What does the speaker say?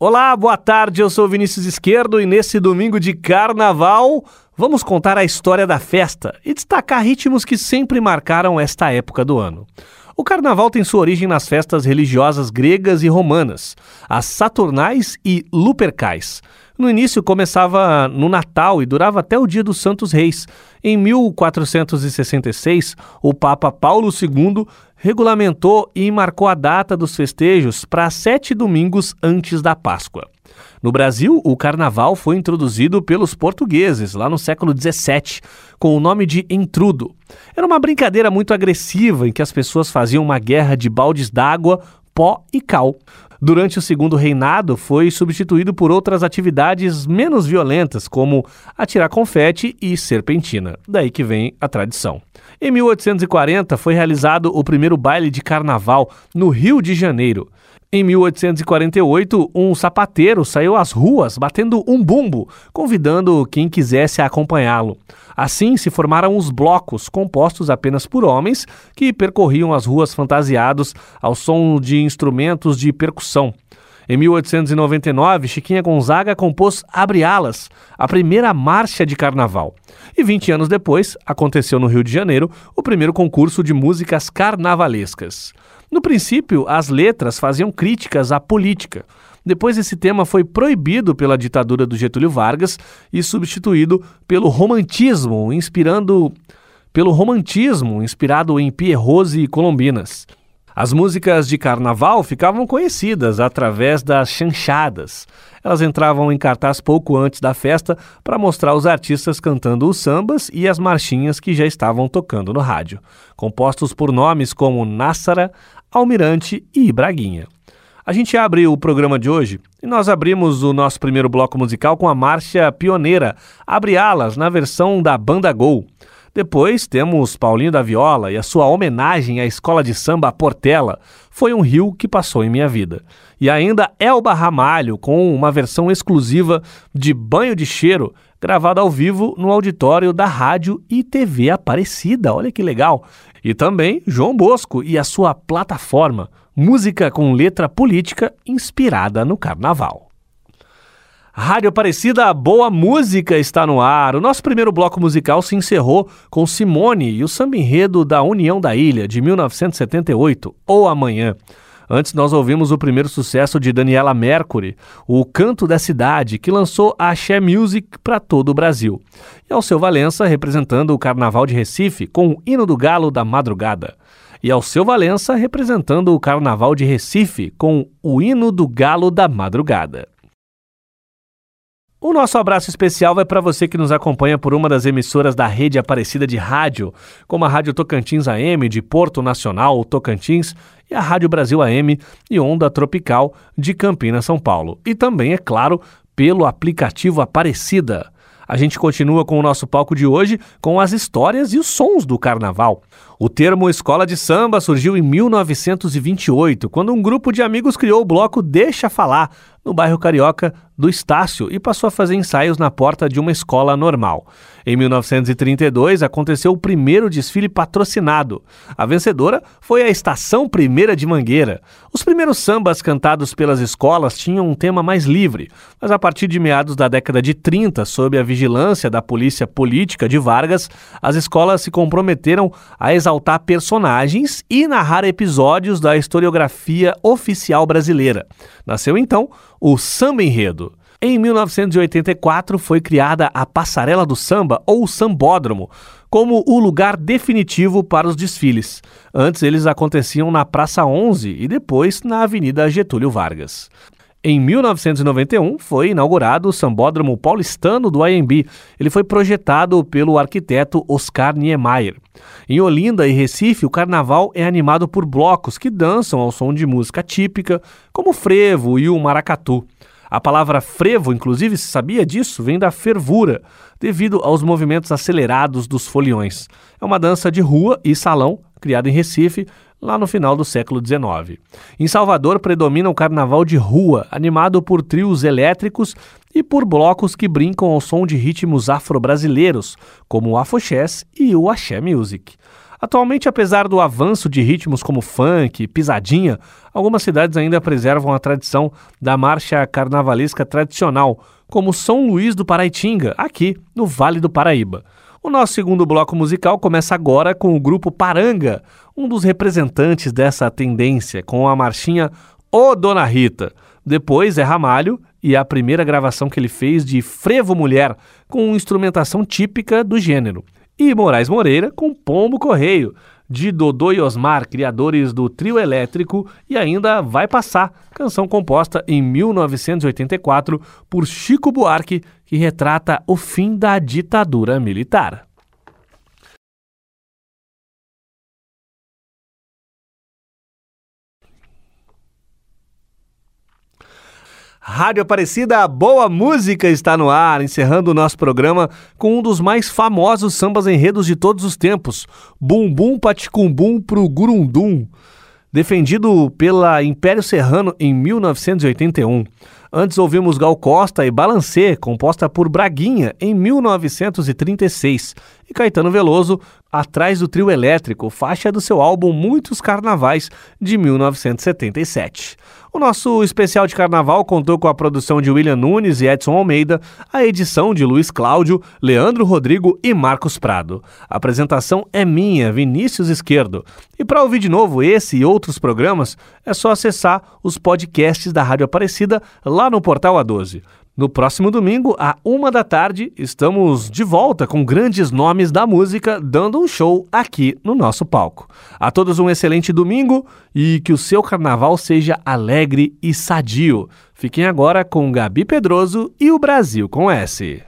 Olá, boa tarde. Eu sou Vinícius Esquerdo e nesse domingo de carnaval vamos contar a história da festa e destacar ritmos que sempre marcaram esta época do ano. O carnaval tem sua origem nas festas religiosas gregas e romanas, as Saturnais e Lupercais. No início começava no Natal e durava até o dia dos Santos Reis. Em 1466, o Papa Paulo II regulamentou e marcou a data dos festejos para sete domingos antes da Páscoa. No Brasil, o carnaval foi introduzido pelos portugueses lá no século XVII, com o nome de entrudo. Era uma brincadeira muito agressiva em que as pessoas faziam uma guerra de baldes d'água, pó e cal durante o segundo reinado, foi substituído por outras atividades menos violentas, como atirar confete e serpentina. Daí que vem a tradição. Em 1840 foi realizado o primeiro baile de carnaval no Rio de Janeiro. Em 1848, um sapateiro saiu às ruas batendo um bumbo, convidando quem quisesse acompanhá-lo. Assim se formaram os blocos, compostos apenas por homens, que percorriam as ruas fantasiados ao som de instrumentos de percussão. Em 1899, Chiquinha Gonzaga compôs Abre Alas, a primeira marcha de carnaval. E 20 anos depois, aconteceu no Rio de Janeiro o primeiro concurso de músicas carnavalescas. No princípio, as letras faziam críticas à política. Depois, esse tema foi proibido pela ditadura do Getúlio Vargas e substituído pelo romantismo, inspirando pelo romantismo inspirado em Pierrose e Colombinas. As músicas de carnaval ficavam conhecidas através das chanchadas. Elas entravam em cartaz pouco antes da festa para mostrar os artistas cantando os sambas e as marchinhas que já estavam tocando no rádio, compostos por nomes como Nássara, Almirante e Braguinha. A gente abre o programa de hoje e nós abrimos o nosso primeiro bloco musical com a marcha pioneira Abre Alas, na versão da Banda Gol. Depois temos Paulinho da Viola e a sua homenagem à escola de samba Portela. Foi um rio que passou em minha vida. E ainda Elba Ramalho com uma versão exclusiva de Banho de Cheiro, gravada ao vivo no auditório da Rádio e TV Aparecida. Olha que legal! E também João Bosco e a sua plataforma, música com letra política inspirada no carnaval. Rádio Aparecida, boa música está no ar. O nosso primeiro bloco musical se encerrou com Simone e o samba enredo da União da Ilha, de 1978, ou Amanhã. Antes nós ouvimos o primeiro sucesso de Daniela Mercury, O Canto da Cidade, que lançou a Axé Music para todo o Brasil. E Alceu Valença representando o Carnaval de Recife com o Hino do Galo da Madrugada. E Alceu Valença representando o Carnaval de Recife com o Hino do Galo da Madrugada. O nosso abraço especial vai para você que nos acompanha por uma das emissoras da rede Aparecida de Rádio, como a Rádio Tocantins AM de Porto Nacional, Tocantins, e a Rádio Brasil AM e Onda Tropical de Campinas, São Paulo. E também, é claro, pelo aplicativo Aparecida. A gente continua com o nosso palco de hoje com as histórias e os sons do carnaval. O termo escola de samba surgiu em 1928, quando um grupo de amigos criou o bloco Deixa Falar, no bairro carioca do Estácio, e passou a fazer ensaios na porta de uma escola normal. Em 1932, aconteceu o primeiro desfile patrocinado. A vencedora foi a Estação Primeira de Mangueira. Os primeiros sambas cantados pelas escolas tinham um tema mais livre, mas a partir de meados da década de 30, sob a vigilância da polícia política de Vargas, as escolas se comprometeram a exaltar personagens e narrar episódios da historiografia oficial brasileira. Nasceu então o samba enredo. Em 1984 foi criada a Passarela do Samba ou Sambódromo, como o lugar definitivo para os desfiles. Antes eles aconteciam na Praça 11 e depois na Avenida Getúlio Vargas. Em 1991 foi inaugurado o Sambódromo Paulistano do IMB. Ele foi projetado pelo arquiteto Oscar Niemeyer. Em Olinda e Recife, o carnaval é animado por blocos que dançam ao som de música típica, como o frevo e o maracatu. A palavra frevo, inclusive, se sabia disso, vem da fervura, devido aos movimentos acelerados dos foliões. É uma dança de rua e salão, criada em Recife, lá no final do século XIX. Em Salvador predomina o carnaval de rua, animado por trios elétricos e por blocos que brincam ao som de ritmos afro-brasileiros, como o afoxés e o axé music. Atualmente, apesar do avanço de ritmos como funk, pisadinha, algumas cidades ainda preservam a tradição da marcha carnavalesca tradicional, como São Luís do Paraitinga, aqui no Vale do Paraíba. O nosso segundo bloco musical começa agora com o grupo Paranga, um dos representantes dessa tendência, com a marchinha Ô Dona Rita. Depois é Ramalho e a primeira gravação que ele fez de Frevo Mulher, com instrumentação típica do gênero. E Moraes Moreira com Pombo Correio, de Dodô e Osmar, criadores do trio elétrico, e ainda Vai Passar, canção composta em 1984 por Chico Buarque, que retrata o fim da ditadura militar. Rádio Aparecida, boa música está no ar, encerrando o nosso programa com um dos mais famosos sambas enredos de todos os tempos, Bumbum Paticumbum pro Gurundum, defendido pela Império Serrano em 1981. Antes ouvimos Gal Costa e Balancê, composta por Braguinha, em 1936. E Caetano Veloso, Atrás do Trio Elétrico, faixa do seu álbum Muitos Carnavais, de 1977. O nosso especial de carnaval contou com a produção de William Nunes e Edson Almeida, a edição de Luiz Cláudio, Leandro Rodrigo e Marcos Prado. A apresentação é minha, Vinícius Esquerdo. E para ouvir de novo esse e outros programas, é só acessar os podcasts da Rádio Aparecida lá no portal A12. No próximo domingo, à uma da tarde, estamos de volta com grandes nomes da música dando um show aqui no nosso palco. A todos um excelente domingo e que o seu carnaval seja alegre e sadio. Fiquem agora com Gabi Pedroso e o Brasil com S.